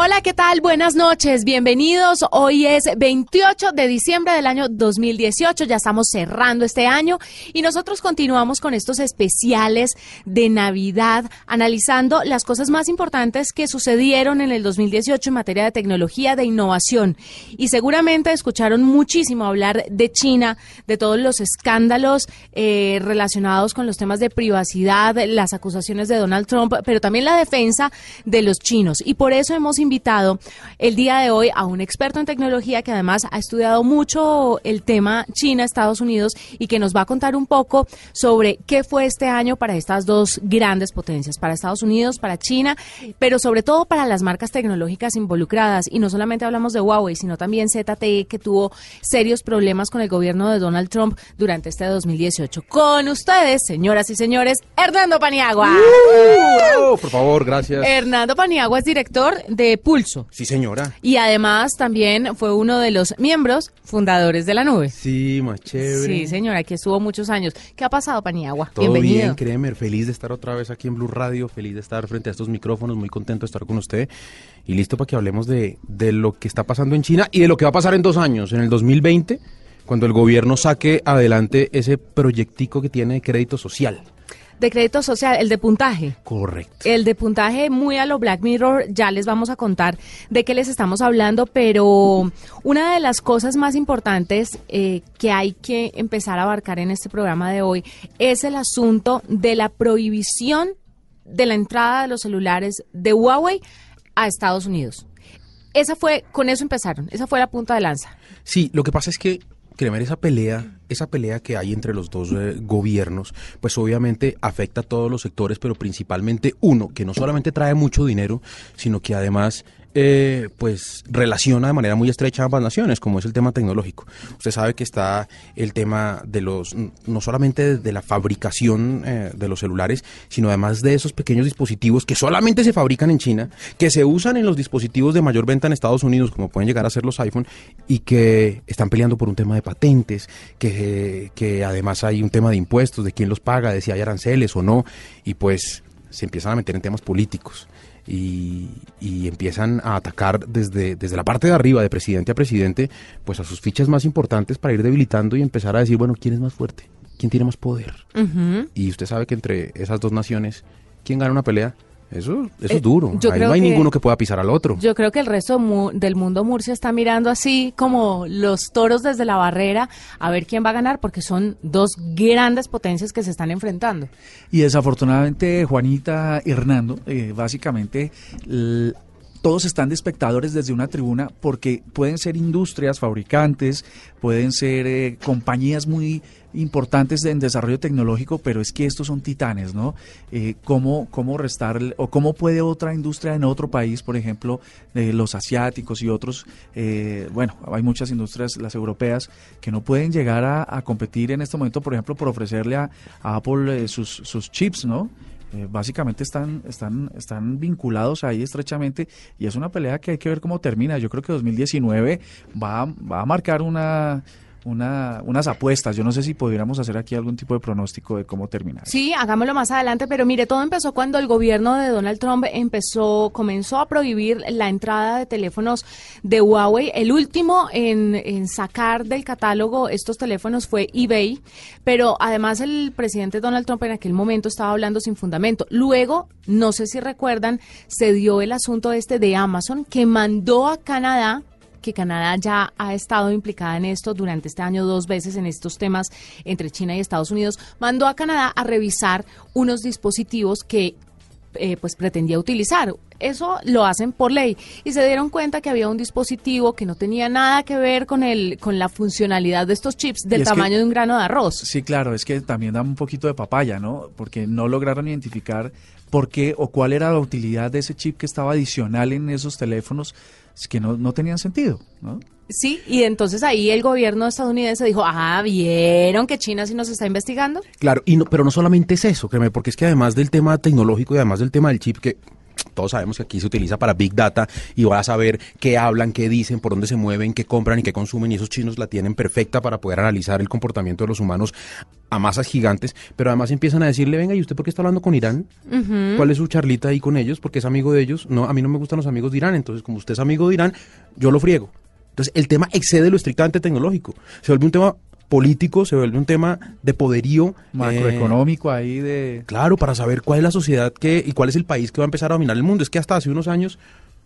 Hola, ¿qué tal? Buenas noches, bienvenidos. Hoy es 28 de diciembre del año 2018, ya estamos cerrando este año y nosotros continuamos con estos especiales de Navidad, analizando las cosas más importantes que sucedieron en el 2018 en materia de tecnología, de innovación. Y seguramente escucharon muchísimo hablar de China, de todos los escándalos eh, relacionados con los temas de privacidad, las acusaciones de Donald Trump, pero también la defensa de los chinos. Y por eso hemos invitado el día de hoy a un experto en tecnología que además ha estudiado mucho el tema China-Estados Unidos y que nos va a contar un poco sobre qué fue este año para estas dos grandes potencias, para Estados Unidos, para China, pero sobre todo para las marcas tecnológicas involucradas. Y no solamente hablamos de Huawei, sino también ZTE, que tuvo serios problemas con el gobierno de Donald Trump durante este 2018. Con ustedes, señoras y señores, Hernando Paniagua. Uh, por favor, gracias. Hernando Paniagua es director de Pulso. Sí, señora. Y además también fue uno de los miembros fundadores de la nube. Sí, más chévere. Sí, señora, aquí estuvo muchos años. ¿Qué ha pasado, Paniagua? Todo Bienvenido. bien, Kremer. Feliz de estar otra vez aquí en Blue Radio, feliz de estar frente a estos micrófonos, muy contento de estar con usted y listo para que hablemos de, de lo que está pasando en China y de lo que va a pasar en dos años, en el 2020, cuando el gobierno saque adelante ese proyectico que tiene de crédito social de crédito social, el de puntaje. Correcto. El de puntaje muy a lo Black Mirror, ya les vamos a contar de qué les estamos hablando, pero una de las cosas más importantes eh, que hay que empezar a abarcar en este programa de hoy es el asunto de la prohibición de la entrada de los celulares de Huawei a Estados Unidos. Esa fue, con eso empezaron, esa fue la punta de lanza. Sí, lo que pasa es que Kremer, esa pelea, esa pelea que hay entre los dos eh, gobiernos, pues obviamente afecta a todos los sectores, pero principalmente uno, que no solamente trae mucho dinero, sino que además eh, pues relaciona de manera muy estrecha ambas naciones, como es el tema tecnológico. Usted sabe que está el tema de los, no solamente de la fabricación eh, de los celulares, sino además de esos pequeños dispositivos que solamente se fabrican en China, que se usan en los dispositivos de mayor venta en Estados Unidos, como pueden llegar a ser los iPhone, y que están peleando por un tema de patentes, que, que además hay un tema de impuestos, de quién los paga, de si hay aranceles o no, y pues se empiezan a meter en temas políticos y, empiezan a atacar desde, desde la parte de arriba, de presidente a presidente, pues a sus fichas más importantes para ir debilitando y empezar a decir, bueno, ¿quién es más fuerte? ¿Quién tiene más poder? Y usted sabe que entre esas dos naciones, ¿quién gana una pelea? Eso, eso es duro. Ahí no hay ninguno que pueda pisar al otro. Yo creo que el resto del mundo Murcia está mirando así como los toros desde la barrera a ver quién va a ganar porque son dos grandes potencias que se están enfrentando. Y desafortunadamente, Juanita Hernando, eh, básicamente todos están de espectadores desde una tribuna porque pueden ser industrias, fabricantes, pueden ser eh, compañías muy importantes en desarrollo tecnológico, pero es que estos son titanes, ¿no? Eh, ¿cómo, ¿Cómo restar o cómo puede otra industria en otro país, por ejemplo, de los asiáticos y otros, eh, bueno, hay muchas industrias, las europeas, que no pueden llegar a, competir en este momento, por ejemplo, por ofrecerle a, Apple sus, sus chips, ¿no? Eh, básicamente están, están, están vinculados ahí estrechamente y es una pelea que hay que ver cómo termina. Yo creo que 2019 va, va a marcar una una, unas apuestas. Yo no sé si pudiéramos hacer aquí algún tipo de pronóstico de cómo terminar. Sí, hagámoslo más adelante, pero mire, todo empezó cuando el gobierno de Donald Trump empezó, comenzó a prohibir la entrada de teléfonos de Huawei. El último en, en sacar del catálogo estos teléfonos fue eBay, pero además el presidente Donald Trump en aquel momento estaba hablando sin fundamento. Luego, no sé si recuerdan, se dio el asunto este de Amazon que mandó a Canadá que Canadá ya ha estado implicada en esto durante este año dos veces en estos temas entre China y Estados Unidos, mandó a Canadá a revisar unos dispositivos que eh, pues pretendía utilizar. Eso lo hacen por ley y se dieron cuenta que había un dispositivo que no tenía nada que ver con el con la funcionalidad de estos chips del tamaño de un grano de arroz. Sí, claro, es que también da un poquito de papaya, ¿no? Porque no lograron identificar por qué o cuál era la utilidad de ese chip que estaba adicional en esos teléfonos que no, no tenían sentido, ¿no? Sí, y entonces ahí el gobierno estadounidense dijo, ah, ¿vieron que China sí nos está investigando? Claro, y no, pero no solamente es eso, créeme, porque es que además del tema tecnológico y además del tema del chip, que todos sabemos que aquí se utiliza para Big Data y va a saber qué hablan, qué dicen, por dónde se mueven, qué compran y qué consumen, y esos chinos la tienen perfecta para poder analizar el comportamiento de los humanos a masas gigantes, pero además empiezan a decirle, venga, ¿y usted por qué está hablando con Irán? ¿Cuál es su charlita ahí con ellos? Porque es amigo de ellos. No, a mí no me gustan los amigos de Irán, entonces como usted es amigo de Irán, yo lo friego. Entonces, el tema excede lo estrictamente tecnológico. Se vuelve un tema político, se vuelve un tema de poderío. Macroeconómico ahí de... Claro, para saber cuál es la sociedad que y cuál es el país que va a empezar a dominar el mundo. Es que hasta hace unos años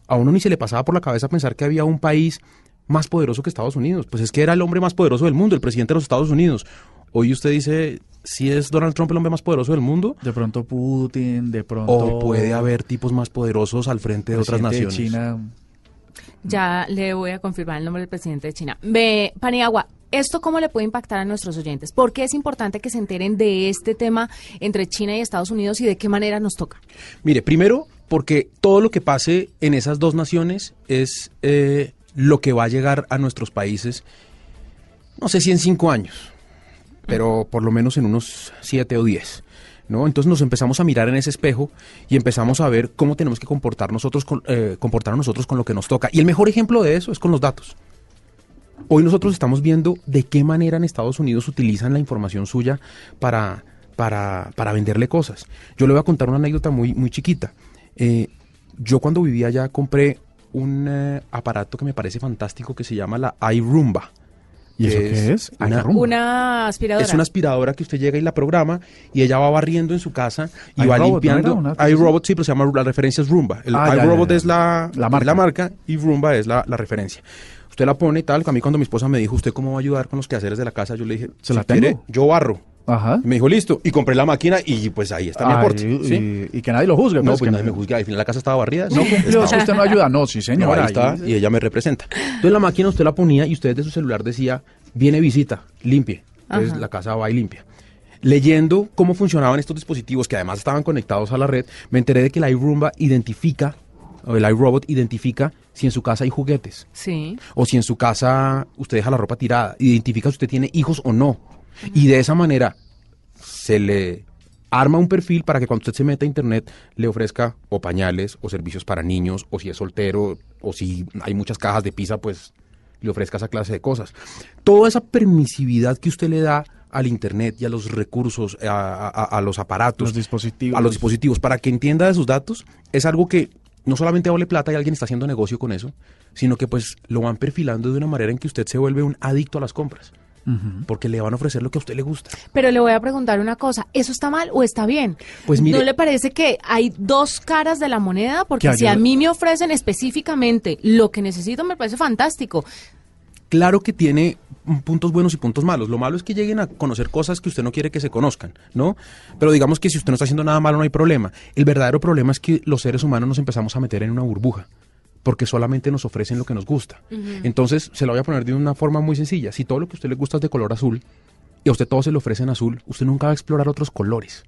a uno ni se le pasaba por la cabeza pensar que había un país más poderoso que Estados Unidos. Pues es que era el hombre más poderoso del mundo, el presidente de los Estados Unidos. Hoy usted dice, si es Donald Trump el hombre más poderoso del mundo. De pronto Putin, de pronto... O puede haber tipos más poderosos al frente de otras naciones. China, ya le voy a confirmar el nombre del presidente de China. Ve, Paniagua, ¿esto cómo le puede impactar a nuestros oyentes? ¿Por qué es importante que se enteren de este tema entre China y Estados Unidos y de qué manera nos toca? Mire, primero, porque todo lo que pase en esas dos naciones es eh, lo que va a llegar a nuestros países, no sé si en cinco años, pero por lo menos en unos siete o diez. ¿no? Entonces nos empezamos a mirar en ese espejo y empezamos a ver cómo tenemos que comportar nosotros con, eh, comportar nosotros con lo que nos toca. Y el mejor ejemplo de eso es con los datos. Hoy nosotros estamos viendo de qué manera en Estados Unidos utilizan la información suya para, para, para venderle cosas. Yo le voy a contar una anécdota muy, muy chiquita. Eh, yo cuando vivía allá compré un eh, aparato que me parece fantástico que se llama la iRoomba. ¿Y eso qué es? Una, Una aspiradora. es una aspiradora que usted llega y la programa y ella va barriendo en su casa y va ¿no limpiando. cosa iRobot, sí, pero se llama, la referencia es Roomba. El Ah, iRobot es la, La es marca. la marca y Roomba es la, la referencia. Usted la pone y tal. A mí cuando mi esposa me dijo, ¿usted cómo va a ayudar con los quehaceres de la casa? Yo le dije, ¿Se si la tengo? quiere, yo barro. Ajá. Y me dijo, listo. Y compré la máquina y pues ahí está mi aporte. y, ¿sí? y que nadie lo juzgue. No, pues, pues que nadie me juzga. Al final la casa estaba barrida. No si estaba- usted no ayuda. No, sí, no, señor. ahí está, y ella me representa. Entonces la máquina usted la ponía y usted desde su celular decía, viene visita, limpie. Entonces Ajá. la casa va y limpia. Leyendo cómo funcionaban estos dispositivos que además estaban conectados a la red, me enteré de que el iRoomba identifica, o el iRobot identifica si en su casa hay juguetes, Sí. o si en su casa usted deja la ropa tirada, identifica si usted tiene hijos o no. Y de esa manera se le arma un perfil para que cuando usted se meta a internet le ofrezca o pañales o servicios para niños o si es soltero o si hay muchas cajas de pizza pues le ofrezca esa clase de cosas. Toda esa permisividad que usted le da al internet y a los recursos, a, a- a los aparatos, Los dispositivos. a los dispositivos para que entienda de sus datos es algo que no solamente vale plata y alguien está haciendo negocio con eso, sino que pues lo van perfilando de una manera en que usted se vuelve un adicto a las compras. Porque le van a ofrecer lo que a usted le gusta. Pero le voy a preguntar una cosa, ¿eso está mal o está bien? Pues mire- ¿No le parece que hay dos caras de la moneda? Porque Que si a mí me ofrecen específicamente lo que necesito, me parece fantástico. Claro que tiene puntos buenos y puntos malos. Lo malo es que lleguen a conocer cosas que usted no quiere que se conozcan, ¿no? Pero digamos que si usted no está haciendo nada malo no hay problema. El verdadero problema es que los seres humanos nos empezamos a meter en una burbuja porque solamente nos ofrecen lo que nos gusta. Entonces, se lo voy a poner de una forma muy sencilla. Si todo lo que a usted le gusta es de color azul y a usted todo se le ofrece en azul, usted nunca va a explorar otros colores.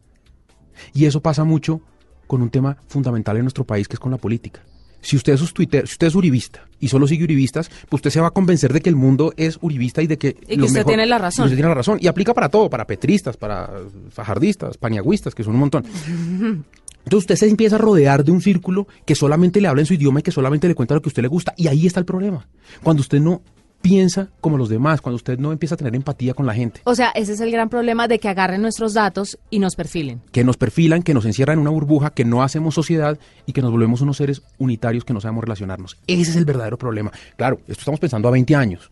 Y eso pasa mucho con un tema fundamental en nuestro país, que es con la política. Si usted es Twitter, si usted es uribista y solo sigue uribistas, pues usted se va a convencer de que el mundo es uribista y de que Y que lo usted tiene la razón. y usted tiene la razón y aplica para todo, para petristas, para fajardistas, paniagüistas, que son un montón. Entonces usted se empieza a rodear de un círculo que solamente le habla en su idioma y que solamente le cuenta lo que a usted le gusta. Y ahí está el problema. Cuando usted no piensa como los demás, cuando usted no empieza a tener empatía con la gente, O sea, ese es el gran problema de que agarren nuestros datos y nos perfilen. que nos perfilan, que nos encierran en una burbuja, que no hacemos sociedad y que nos volvemos unos seres unitarios que no sabemos relacionarnos. Ese es el verdadero problema. Claro, esto estamos pensando a 20 años,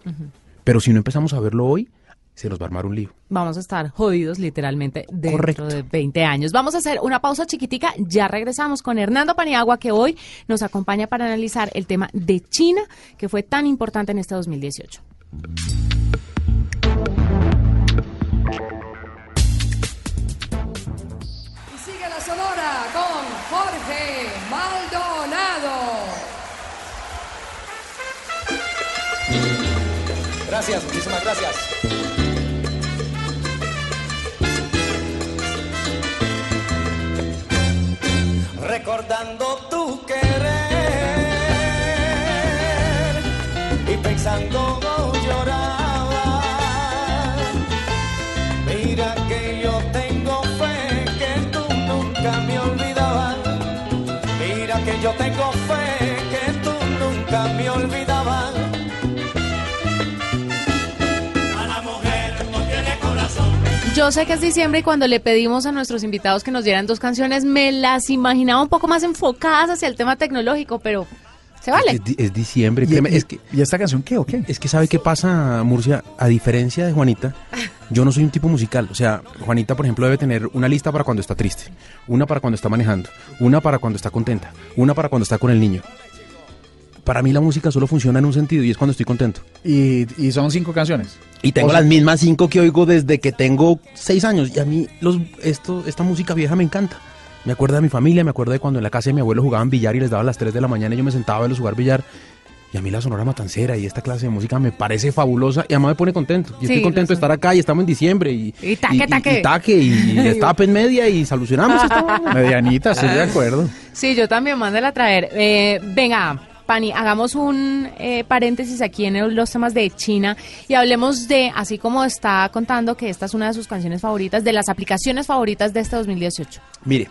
pero si no empezamos a verlo hoy, se nos va a armar un lío. Vamos a estar jodidos literalmente dentro Correcto. de 20 años. Vamos a hacer una pausa chiquitica, ya regresamos con Hernando Paniagua que hoy nos acompaña para analizar el tema de China que fue tan importante en este 2018. Y sigue la sonora con Jorge Maldonado. Gracias, muchísimas gracias. Recordando tu querer y pensando lloraba. Mira que yo tengo fe que tú nunca me olvidabas. Mira que yo tengo fe Yo sé que es diciembre y cuando le pedimos a nuestros invitados que nos dieran dos canciones, me las imaginaba un poco más enfocadas hacia el tema tecnológico, pero se vale. Es, di- es diciembre. ¿Y, créeme, y- es que ¿y esta canción qué o qué? Es que sabe qué pasa, Murcia, a diferencia de Juanita, yo no soy un tipo musical. O sea, Juanita, por ejemplo, debe tener una lista para cuando está triste, una para cuando está manejando, una para cuando está contenta, una para cuando está con el niño. Para mí la música solo funciona en un sentido y es cuando estoy contento. Y, y son cinco canciones. Y tengo O sea- las mismas cinco que oigo desde que tengo seis años. Y a mí los, esto, esta música vieja me encanta. Me acuerda de mi familia, me acuerda de cuando en la casa de mi abuelo jugaban billar y les daba las 3 de la mañana y yo me sentaba a verlos jugar billar. Y a mí la Sonora Matancera y esta clase de música me parece fabulosa y además me pone contento. Y Sí, estoy contento de estar acá y estamos en diciembre y, Y taque, taque. y, taque y, estape en media y solucionamos esto. Medianita, estoy de acuerdo. Sí, yo también mándela a traer. Eh, venga, Pani, hagamos un eh, paréntesis aquí en los temas de China y hablemos de, así como está contando que esta es una de sus canciones favoritas, de las aplicaciones favoritas de este 2018. Mire,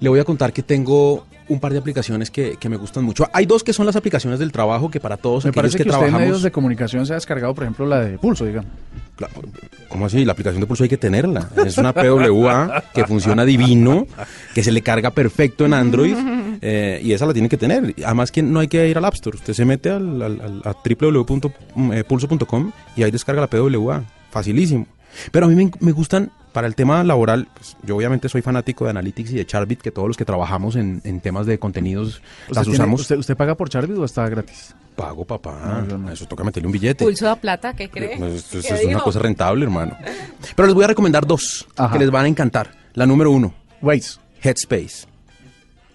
le voy a contar que tengo un par de aplicaciones que, que me gustan mucho. Hay dos que son las aplicaciones del trabajo que para todos Me parece que, que, usted en trabajamos... medios de comunicación se ha descargado, por ejemplo, la de Pulso, digamos. Claro, ¿Cómo así? La aplicación de Pulso hay que tenerla. Es una PWA que funciona divino, que se le carga perfecto en Android eh, y esa la tiene que tener. Además que no hay que ir al App Store. Usted se mete al, al- al- a www.pulso.com y ahí descarga la PWA. Facilísimo. Pero a mí me, me gustan, para el tema laboral, pues, yo obviamente soy fanático de Analytics y de Charbit, que todos los que trabajamos en, en temas de contenidos las ¿Usted, tiene- usamos. usted, usted paga por Charbit o está gratis? Pago, papá. No, yo no. Eso toca meterle un billete. Pulso da plata, ¿qué cree? Pues, esto- esto ¿Qué es una cosa rentable, hermano. Pero les voy a recomendar dos Ajá. que les van a encantar. La número uno, Waze. Headspace.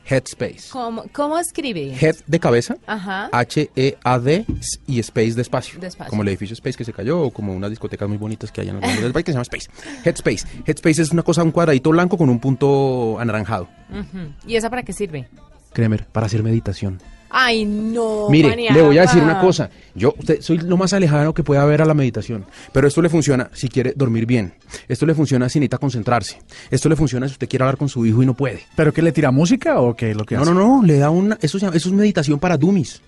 Headspace. ¿Cómo, cómo escribe? Head de cabeza, Ajá. H-E-A-D y Space de espacio. De espacio. Como el edificio Space que se cayó o como unas discotecas muy bonitas que hay en el del país que se llama Space. Headspace. Headspace es una cosa, un cuadradito blanco con un punto anaranjado. ¿Y esa para qué sirve? Kremer, para hacer meditación. Ay, no. Mire, le voy a decir una cosa. Yo usted, soy lo más alejado que puede haber a la meditación. Pero esto le funciona si quiere dormir bien. Esto le funciona si necesita concentrarse. Esto le funciona si usted quiere hablar con su hijo y no puede. ¿Pero qué le tira música o qué es lo que No, hace? no, no. Le da una. Eso, se llama- eso es meditación para dummies.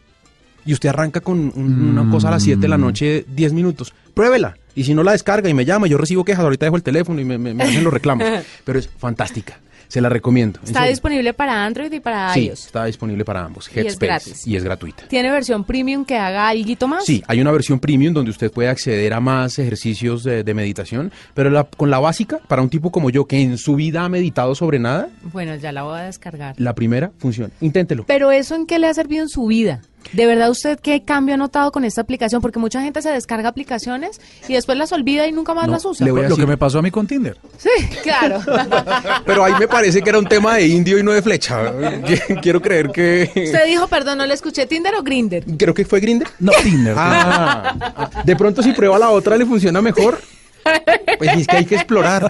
Y usted arranca con un- una cosa a las 7 de la noche, 10 minutos. Pruébela. Y si no la descarga y me llama, yo recibo quejas. Ahorita dejo el teléfono y me, me- me hacen los reclamos. Pero es fantástica. Se la recomiendo. en Está serio. disponible para Android y para Sí, iOS. está disponible para ambos. Y es Headspace. gratis. Y es gratuita. ¿Tiene versión premium que haga algo más? Sí, hay una versión premium donde usted puede acceder a más ejercicios de, de meditación, pero la- con la básica, para un tipo como yo que en su vida ha meditado sobre nada, Bueno, ya la voy a descargar. la primera funciona. Inténtelo. Pero eso en qué le ha servido en su vida? ¿De verdad usted qué cambio ha notado con esta aplicación? Porque mucha gente se descarga aplicaciones y después las olvida y nunca más No, las usa. le voy a Lo que me pasó a mí con Tinder. Sí, claro. Pero ahí me parece que era un tema de indio y no de flecha. Quiero creer que... usted dijo, perdón, no le escuché Tinder o Grinder. Creo que fue Grinder. No, Tinder. Ah, de pronto si prueba la otra le funciona mejor. Pues es que hay que explorar.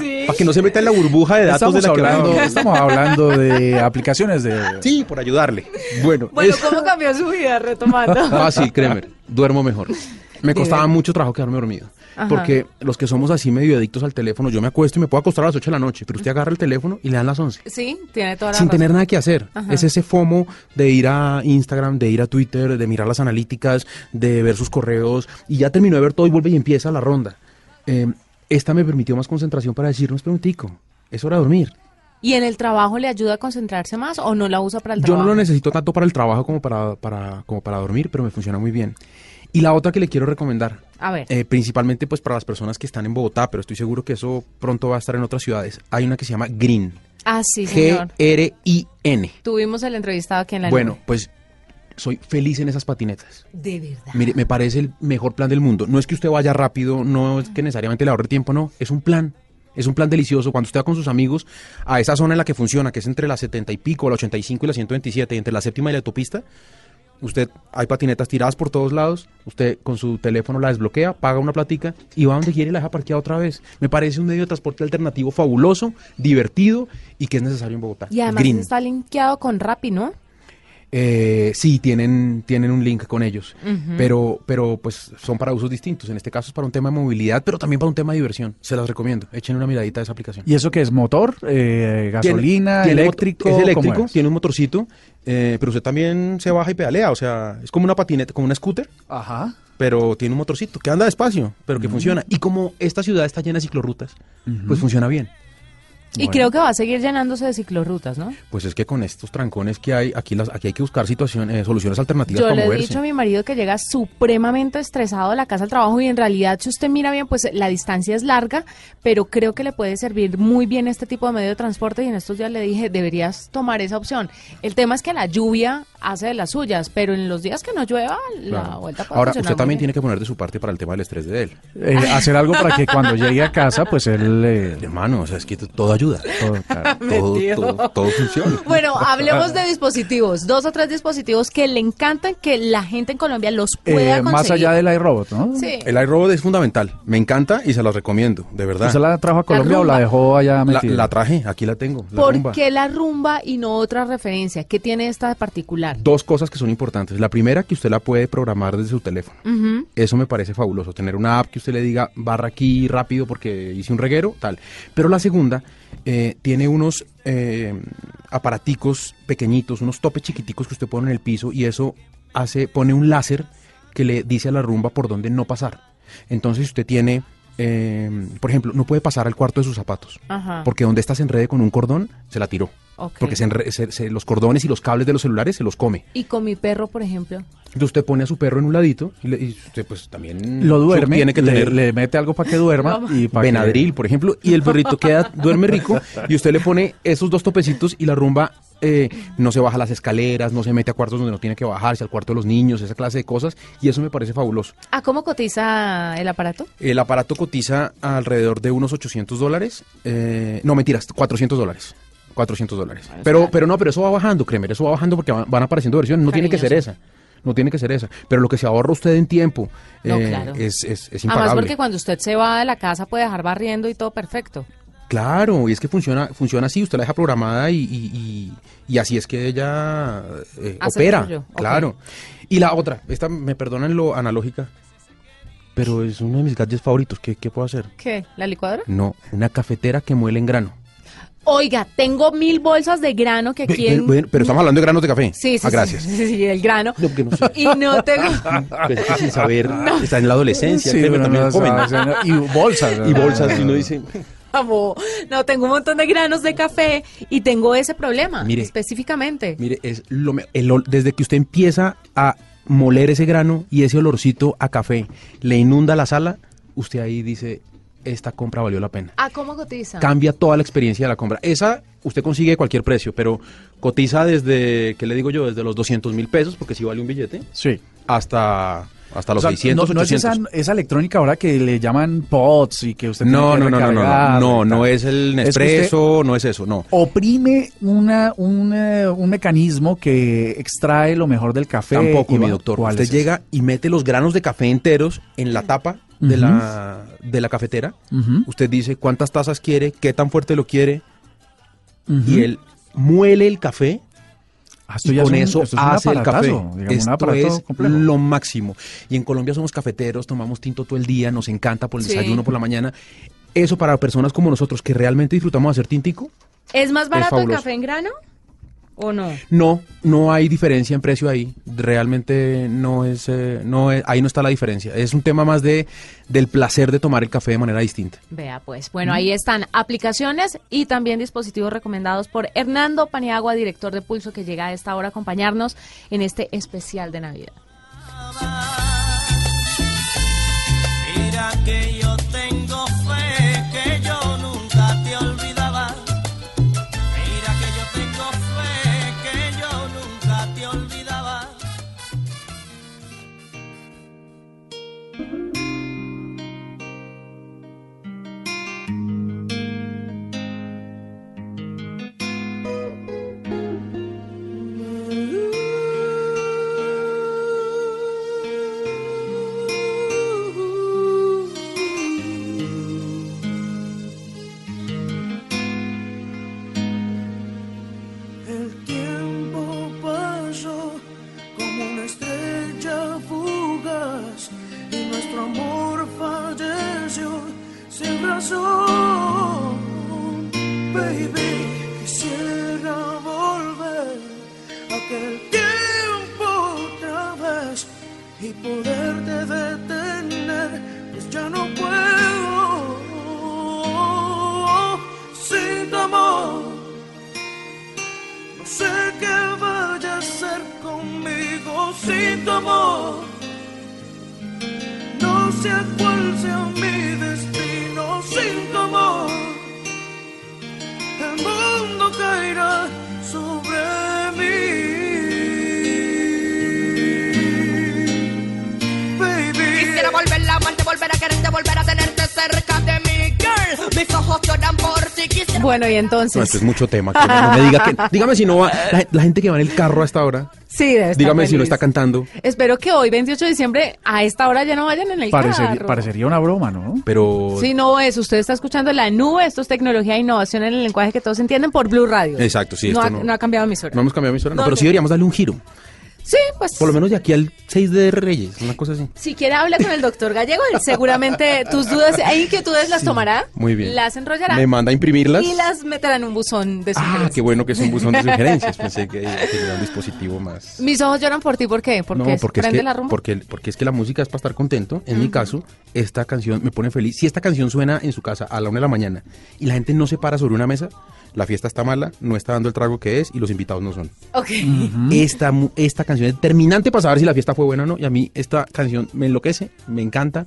Sí. Para que no se meta en la burbuja de datos estamos, de la que hablando, hablamos. estamos hablando de aplicaciones de... Sí, por ayudarle. Bueno, Bueno, es ¿cómo cambió su vida retomando? fácil, créeme. Duermo mejor. Me costaba mucho trabajo quedarme dormido. Ajá. Porque los que somos así medio adictos al teléfono, yo me acuesto y me puedo acostar a las 8 de la noche, pero usted agarra el teléfono y le dan las 11. Sí, tiene toda la Sin razón. tener nada que hacer. Ajá. Es ese FOMO de ir a Instagram, de ir a Twitter, de mirar las analíticas, de ver sus correos y ya terminó de ver todo y vuelve y empieza la ronda. Eh, esta me permitió más concentración para decirnos, preguntico, es hora de dormir. ¿Y en el trabajo le ayuda a concentrarse más o no la usa para el Yo trabajo? no lo necesito tanto para el trabajo como para, para, como para dormir, pero me funciona muy bien. Y la otra que le quiero recomendar, A ver. eh, principalmente pues para las personas que están en Bogotá, pero estoy seguro que eso pronto va a estar en otras ciudades, hay una que se llama Green. ah, sí, señor. G-R-I-N. Tuvimos el entrevistado aquí en la Bueno, nube. pues soy feliz en esas patinetas. De verdad. Mire, me parece el mejor plan del mundo. No es que usted vaya rápido, no es que necesariamente le ahorre tiempo, no. Es un plan. Es un plan delicioso. Cuando usted va con sus amigos a esa zona en la que funciona, que es entre la 70 y pico, la 85 y la 127, entre la séptima y la autopista, usted hay patinetas tiradas por todos lados, usted con su teléfono la desbloquea, paga una platica y va donde quiere y la deja parqueada otra vez. Me parece un medio de transporte alternativo fabuloso, divertido y que es necesario en Bogotá. Y además está linkeado con Rappi, ¿no? Eh, sí, tienen, tienen un link con ellos, pero, pero pues son para usos distintos. En este caso es para un tema de movilidad, pero también para un tema de diversión. Se las recomiendo. Echen una miradita a esa aplicación. ¿Y eso qué es? ¿Motor? Eh, ¿Gasolina? Tiene- ¿Eléctrico? motor- Es ¿Cómo eléctrico, es? tiene un motorcito, eh, pero usted también se baja y pedalea. O sea, es como una patineta, como una scooter, Ajá. pero tiene un motorcito que anda despacio, pero que funciona. Y como esta ciudad está llena de ciclorrutas, pues funciona bien. Y Bueno. creo que va a seguir llenándose de ciclorrutas, ¿no? Pues es que con estos trancones que hay, aquí, las, aquí hay que buscar situaciones, eh, soluciones alternativas Yo para le he dicho a mi marido que llega supremamente estresado de la casa al trabajo y en realidad si usted mira bien pues la distancia es larga, pero creo que le puede servir muy bien este tipo de medio de transporte y en estos días le dije deberías tomar esa opción. El tema es que la lluvia hace de las suyas, pero en los días que no llueva la vuelta puede Ahora, usted también tiene que poner de su parte para el tema del estrés de él. Eh, hacer algo para que cuando llegue a casa, pues él... eh, Hermano, o sea, es que t- todo ayuda. todo, claro. todo, Metido. todo, todo funciona. Bueno, hablemos de dispositivos, dos o tres dispositivos que le encantan que la gente en Colombia los pueda Eh, conseguir. más allá del iRobot, ¿no? Sí. El iRobot es fundamental. Me encanta y se los recomiendo, de verdad. ¿Usted la trajo a Colombia o la dejó allá La, metida? la traje, aquí la tengo. la ¿Por rumba. qué la rumba y no otra referencia? ¿Qué tiene esta de particular? Dos cosas que son importantes. La primera, que usted la puede programar desde su teléfono. Eso me parece fabuloso. Tener una app que usted le diga, barra aquí rápido porque hice un reguero, tal. Pero la segunda, eh, tiene unos eh, aparaticos pequeñitos, unos topes chiquiticos que usted pone en el piso y eso hace, pone un láser que le dice a la rumba por dónde no pasar. Entonces, usted tiene, eh, por ejemplo, no puede pasar al cuarto de sus zapatos. Ajá. Porque donde esta se enrede con un cordón, se la tiró. Porque se enre- se- se- los cordones y los cables de los celulares se los come. Y con mi perro, por ejemplo. Entonces usted pone a su perro en un ladito y, le- y usted pues también Lo duerme, tiene que le, tener le mete algo para que duerma y para Benadryl, por ejemplo, y el perrito queda duerme rico y usted le pone esos dos topecitos y la rumba eh, no se baja las escaleras, no se mete a cuartos donde no tiene que bajarse, al cuarto de los niños, esa clase de cosas y eso me parece fabuloso. ¿A cómo cotiza el aparato? El aparato cotiza alrededor de unos 800 dólares, eh, no mentiras, 400 dólares. 400 dólares. Pero, pero no, pero eso va bajando, créeme, eso va bajando porque van, van apareciendo versiones. No tiene que ser esa. No tiene que ser esa. Pero lo que se ahorra usted en tiempo No, eh, claro. es, es, es Además, impagable. porque cuando usted se va de la casa puede dejar barriendo y todo perfecto. Claro, y es que funciona, funciona así, usted la deja programada y, y, y- y así es que ella eh, el opera. Claro. Y la otra, esta me perdonan lo analógica, pero es uno de mis gadgets favoritos. ¿Qué, qué puedo hacer? ¿Qué? ¿La licuadora? No, una cafetera que muele en grano. Oiga, tengo mil bolsas de grano que quieren... ve- ve- pero estamos hablando de granos de café. Sí, sí, Ah, gracias. Sí, sí, sí, el grano. No, porque no sé. Y no tengo... Pues es que sin saber, está en la adolescencia, Sí, créeme, pero también no joven. sabe, y bolsas. Y bolsas, y uno dice, Amo. No, tengo un montón de granos de café y tengo ese problema Mire. específicamente. Mire, es lo el desde que usted empieza a moler ese grano y ese olorcito a café le inunda la sala, usted ahí dice, esta compra valió la pena. ¿A cómo cotiza? Cambia toda la experiencia de la compra. Esa usted consigue cualquier precio, pero cotiza desde, ¿qué le digo yo? Desde los 200 mil pesos, porque si vale un billete, Sí. hasta, hasta los O sea, 600, no, no es 800. esa, esa electrónica ahora que le llaman pods y que usted No, tiene no, que no, no, no, no, no es el Es que Nespresso, no es eso, no. oprime una, un, eh, un mecanismo que extrae lo mejor del café. Tampoco, y mi doctor. ¿cuál Usted es llega y mete los granos de café enteros en la tapa de, la, de la cafetera. Usted dice cuántas tazas quiere, qué tan fuerte lo quiere, y él muele el café Ah, esto y ya es con un- eso esto es un hace el café. digamos, un Esto es complejo. lo máximo. Y en Colombia somos cafeteros, tomamos tinto todo el día, nos encanta por el Sí. desayuno, por la mañana. Eso para personas como nosotros que realmente disfrutamos de hacer tintico, ¿Es más barato el café en grano o no? no, no hay diferencia en precio ahí. Realmente no es, eh, no es- ahí no está la diferencia. Es un tema más de del placer de tomar el café de manera distinta. Vea, pues, bueno, ahí están aplicaciones y también dispositivos recomendados por Hernando Paniagua, director de Pulso, que llega a esta hora a acompañarnos en este especial de Navidad. Mira que yo tengo sin tu amor. No sé cuál sea mi destino sin tu amor. El mundo caerá sobre mí. Baby. Quisiera volver a amarte, volver a quererte, volver a tenerte cerca de mí, girl. Mis ojos lloran por ti. Quisiera Bueno, y No, entonces. esto es mucho tema. que no me diga que, dígame si no va. La, la gente que va en el carro a esta hora, Sí, debe estar dígame si no está cantando. Espero que hoy, 28 de diciembre, a esta hora ya no vayan en el Parecería, carro. parecería una broma, ¿no? Pero. Sí, no es. Usted está escuchando La Nube. Esto es tecnología e innovación en el lenguaje que todos entienden por Blue Radio. Exacto, sí, No, esto ha, no- no ha cambiado mi hora. No hemos cambiado mi emisora, no, No, pero sí deberíamos darle un giro. Sí, pues. Por lo menos de aquí al 6 de Reyes, una cosa así. Si quiere, habla con el doctor Gallego. Él seguramente tus dudas e inquietudes las Sí, tomará. muy bien. Las enrollará. Me manda a imprimirlas. Y las meterá en un buzón de Ah, sugerencias. qué bueno que es un buzón de sugerencias. Pensé que tenía un dispositivo más. Mis ojos lloran por ti. ¿Por qué? Porque, no, porque es, que, la rumba. porque, porque es que la música es para estar contento. En mi caso, esta canción me pone feliz. Si esta canción suena en su casa a la una de la mañana y la gente no se para sobre una mesa, la fiesta está mala, no está dando el trago que es y los invitados no son. Ok. Esta, mu- esta canción es determinante para saber si la fiesta fue buena o no. Y a mí esta canción me enloquece, me encanta.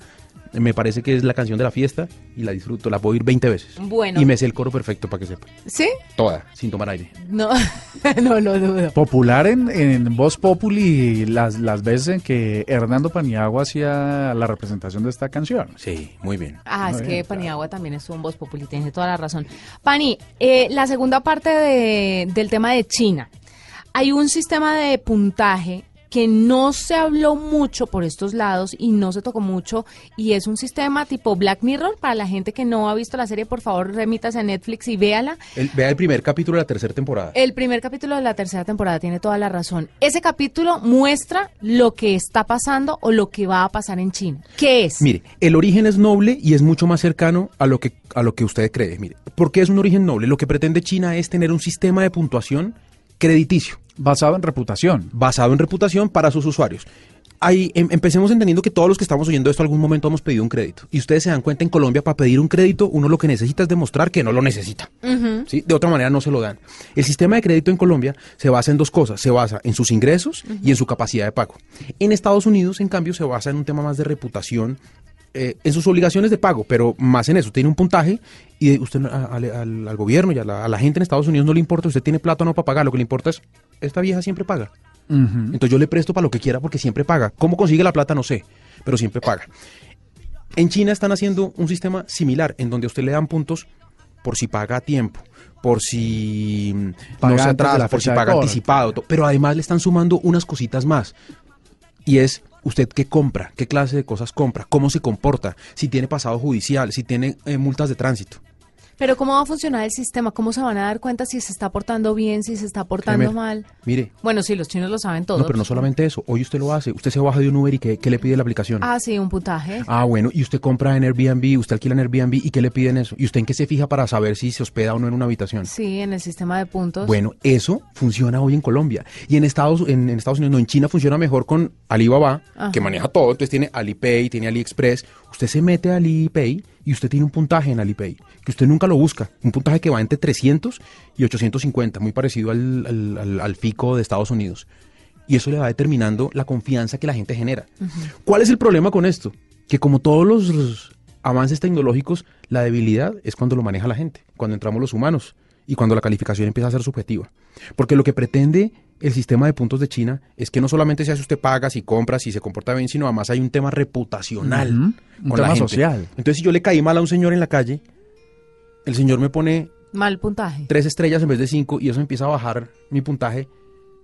Me parece que es la canción de la fiesta y la disfruto. La puedo ir 20 veces. Bueno. Y me sé el coro perfecto para que sepa. ¿Sí? Toda, sin tomar aire. No, no lo dudo. Popular en, en Voz Populi las, las veces en que Hernando Paniagua hacía la representación de esta canción. Sí, muy bien. Ah, es Muy que bien, Paniagua también estuvo en Voz Populi, tiene toda la razón. Pani, eh, la segunda parte de- del tema de China. Hay un sistema de puntaje que no se habló mucho por estos lados y no se tocó mucho y es un sistema tipo Black Mirror para la gente que no ha visto la serie por favor remítase a Netflix y véala El- vea el primer capítulo de la tercera temporada. el primer capítulo de la tercera temporada tiene toda la razón. Ese capítulo muestra lo que está pasando o lo que va a pasar en China. ¿Qué es? Mire, el origen es noble y es mucho más cercano a lo que a lo que usted cree. Mire, ¿por qué es un origen noble? Lo que pretende China es tener un sistema de puntuación crediticio, Basado en reputación. basado en reputación para sus usuarios. Ahí em- empecemos entendiendo que todos los que estamos oyendo esto algún momento hemos pedido un crédito. Y ustedes se dan cuenta en Colombia para pedir un crédito uno lo que necesita es demostrar que no lo necesita. ¿sí? De otra manera no se lo dan. El sistema de crédito en Colombia se basa en dos cosas. Se basa en sus ingresos y en su capacidad de pago. En Estados Unidos, en cambio, se basa en un tema más de reputación, eh, en sus obligaciones de pago, pero más en eso. Tiene un puntaje y usted a- al, al- al gobierno y a la, a la gente en Estados Unidos no le importa, usted tiene plata o no para pagar. Lo que le importa es, esta vieja siempre paga. Entonces yo le presto para lo que quiera porque siempre paga. ¿Cómo consigue la plata? No sé, pero siempre paga. En China están haciendo un sistema similar en donde a usted le dan puntos por si paga a tiempo, por si mm, Paga no se atrasa, por si paga anticipado, pero además le están sumando unas cositas más. Y es usted qué compra, qué clase de cosas compra, cómo se comporta, si tiene pasado judicial, si tiene eh, multas de tránsito. Pero ¿cómo va a funcionar el sistema? ¿Cómo se van a dar cuenta si se está portando bien, si se está portando Créeme, mal? Mire, Bueno, sí, los chinos lo saben todo. no, pero no solamente eso, hoy usted lo hace, usted se baja de un Uber y ¿qué, qué le pide la aplicación? Ah, sí, un puntaje. Ah, bueno, y usted compra en Airbnb, usted alquila en Airbnb y ¿qué le piden eso? ¿Y usted en qué se fija para saber si se hospeda o no en una habitación? Sí, en el sistema de puntos. Bueno, eso funciona hoy en Colombia. Y en Estados, en, en Estados Unidos, no, en China funciona mejor con Alibaba, Ajá. que maneja todo. Entonces tiene Alipay, tiene AliExpress. Usted se mete a Alipay y usted tiene un puntaje en Alipay, que usted nunca lo busca. Un puntaje que va entre 300 y 850, muy parecido al, al- al- al FICO de Estados Unidos. Y eso le va determinando la confianza que la gente genera. ¿Cuál es el problema con esto? que como todos los avances tecnológicos, la debilidad es cuando lo maneja la gente, cuando entramos los humanos y cuando la calificación empieza a ser subjetiva. Porque lo que pretende el sistema de puntos de China es que no solamente sea si usted paga, si compra, si se comporta bien, sino además hay un tema reputacional un con la tema gente. social. Entonces, si yo le caí mal a un señor en la calle, el señor me pone Mal puntaje. tres estrellas en vez de cinco y eso empieza a bajar mi puntaje.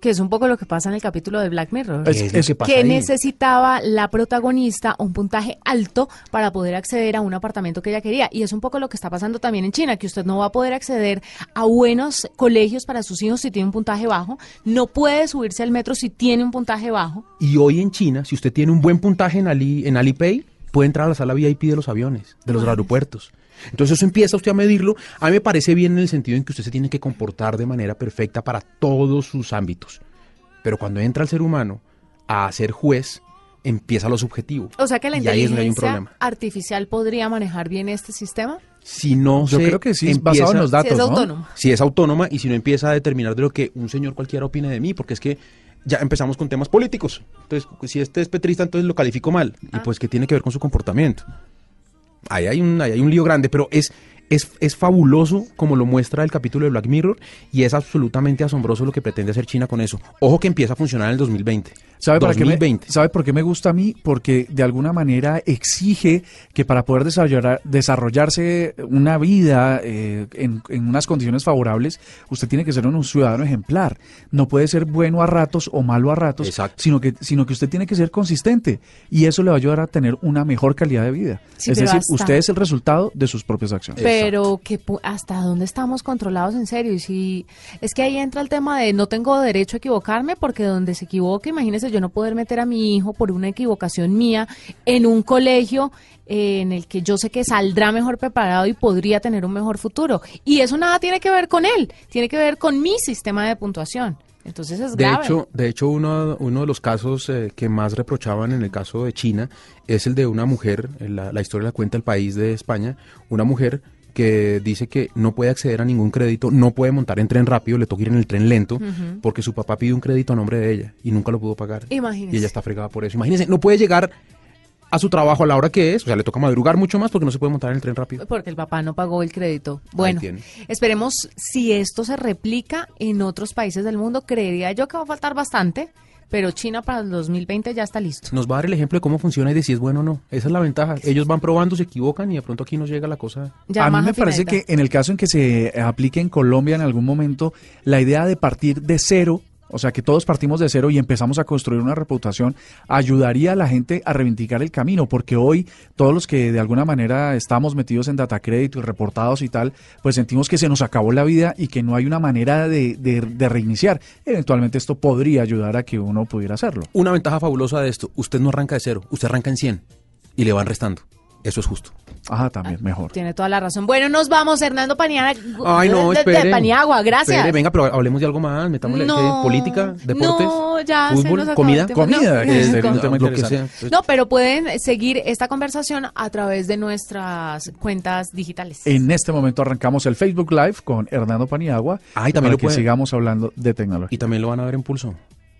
Que es un poco lo que pasa en el capítulo de Black Mirror. Es- es lo que pasa que necesitaba la protagonista un puntaje alto para poder acceder a un apartamento que ella quería. Y es un poco lo que está pasando también en China, que usted no va a poder acceder a buenos colegios para sus hijos si tiene un puntaje bajo. No puede subirse al metro si tiene un puntaje bajo. Y hoy en China, si usted tiene un buen puntaje en, Ali, en Alipay, puede entrar a la sala VIP de los aviones, de los aeropuertos. Entonces eso empieza usted a medirlo. A mí me parece bien en el sentido en que usted se tiene que comportar de manera perfecta para todos sus ámbitos. Pero cuando entra el ser humano a ser juez, empieza lo subjetivo. O sea que la Y ahí es donde hay un inteligencia problema. artificial podría manejar bien este sistema. Si no Yo se creo que sí, es empieza- basado en los Si datos, es ¿no? autónomo. si es autónoma y si no empieza a determinar de lo que un señor cualquiera opine de mí, porque es que ya empezamos con temas políticos. Entonces, si este es petrista, entonces lo califico mal. Y pues, ¿qué tiene que ver con su comportamiento? Ahí hay un, ahí hay un lío grande, pero es, es, es fabuloso como lo muestra el capítulo de Black Mirror y es absolutamente asombroso lo que pretende hacer China con eso. Ojo que empieza a funcionar en el 2020. ¿Sabe, para qué me, 2020. ¿Sabe por qué me gusta a mí? Porque de alguna manera exige que para poder desarrollar, desarrollarse una vida eh, en, en unas condiciones favorables, usted tiene que ser un ciudadano ejemplar. No puede ser bueno a ratos o malo a ratos, Exacto. sino que, sino que usted tiene que ser consistente. Y eso le va a ayudar a tener una mejor calidad de vida. Sí, es decir, hasta- usted es el resultado de sus propias acciones. Pero que pu- hasta dónde estamos controlados en serio y si es que ahí entra el tema de no tengo derecho a equivocarme porque donde se equivoque, imagínese yo no poder meter a mi hijo por una equivocación mía en un colegio eh, en el que yo sé que saldrá mejor preparado y podría tener un mejor futuro y eso nada tiene que ver con él, tiene que ver con mi sistema de puntuación. Entonces es De grave. hecho, de hecho uno, uno de los casos eh, que más reprochaban en el caso de China es el de una mujer, eh, la, la historia la cuenta el país de España, una mujer que dice que no puede acceder a ningún crédito, no puede montar en tren rápido, le toca ir en el tren lento, porque su papá pide un crédito a nombre de ella y nunca lo pudo pagar. Imagínese. Y ella está fregada por eso. Imagínense, no puede llegar a su trabajo a la hora que es, o sea, le toca madrugar mucho más porque no se puede montar en el tren rápido. Porque el papá no pagó el crédito. Bueno, esperemos si esto se replica en otros países del mundo. Creería yo que va a faltar bastante, pero China para el 2020 ya está listo. Nos va a dar el ejemplo de cómo funciona y de si es bueno o no. Esa es la ventaja. Ellos van probando, se equivocan y de pronto aquí nos llega la cosa. Ya a mí me parece que en el caso en que se aplique en Colombia en algún momento, la idea de partir de cero, o sea, que todos partimos de cero y empezamos a construir una reputación, ayudaría a la gente a reivindicar el camino, porque hoy todos los que de alguna manera estamos metidos en data crédito y reportados y tal, pues sentimos que se nos acabó la vida y que no hay una manera de, reiniciar. Eventualmente esto podría ayudar a que uno pudiera hacerlo. Una ventaja fabulosa de esto, usted no arranca de cero, usted arranca en 100 y le van restando. Eso es justo. Ajá, también, mejor. Tiene toda la razón. Bueno, nos vamos, Hernando Paniagua. Ay, no, de- de- Paniagua, gracias. Espere, venga, pero hablemos de algo más, metámosle No, ¿qué? política, deportes, no, ya se fútbol, nos acabó comida. Comida, No, que es sería un con- tema lo que interesante. sea. No, pero pueden seguir esta conversación a través de nuestras cuentas digitales. En este momento arrancamos el Facebook Live con Hernando Paniagua Ah, y también para lo que pueden- sigamos hablando de tecnología. Y también lo van a ver en Pulso.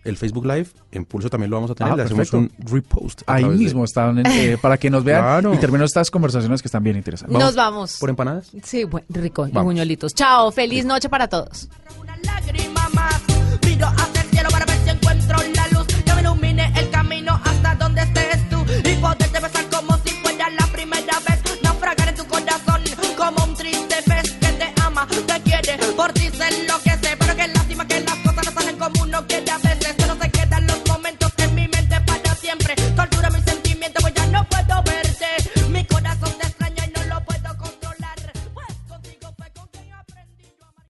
El Facebook Live, en Pulso también lo vamos a tener. Ah, le hacemos perfecto. un repost. Ahí de- mismo están, eh, para que nos vean Claro. y termino estas conversaciones que están bien interesantes. Nos vamos. ¿Por empanadas? Sí, bueno, rico. Y buñuelitos. Chao, feliz noche para todos. una lágrima más. Miro hacia el cielo para ver si encuentro la luz que me ilumine el camino hasta donde estés tú y poderte besar como si fuera la primera vez. Naufragar en tu corazón como un triste pez que te ama, te quiere, por ti lo que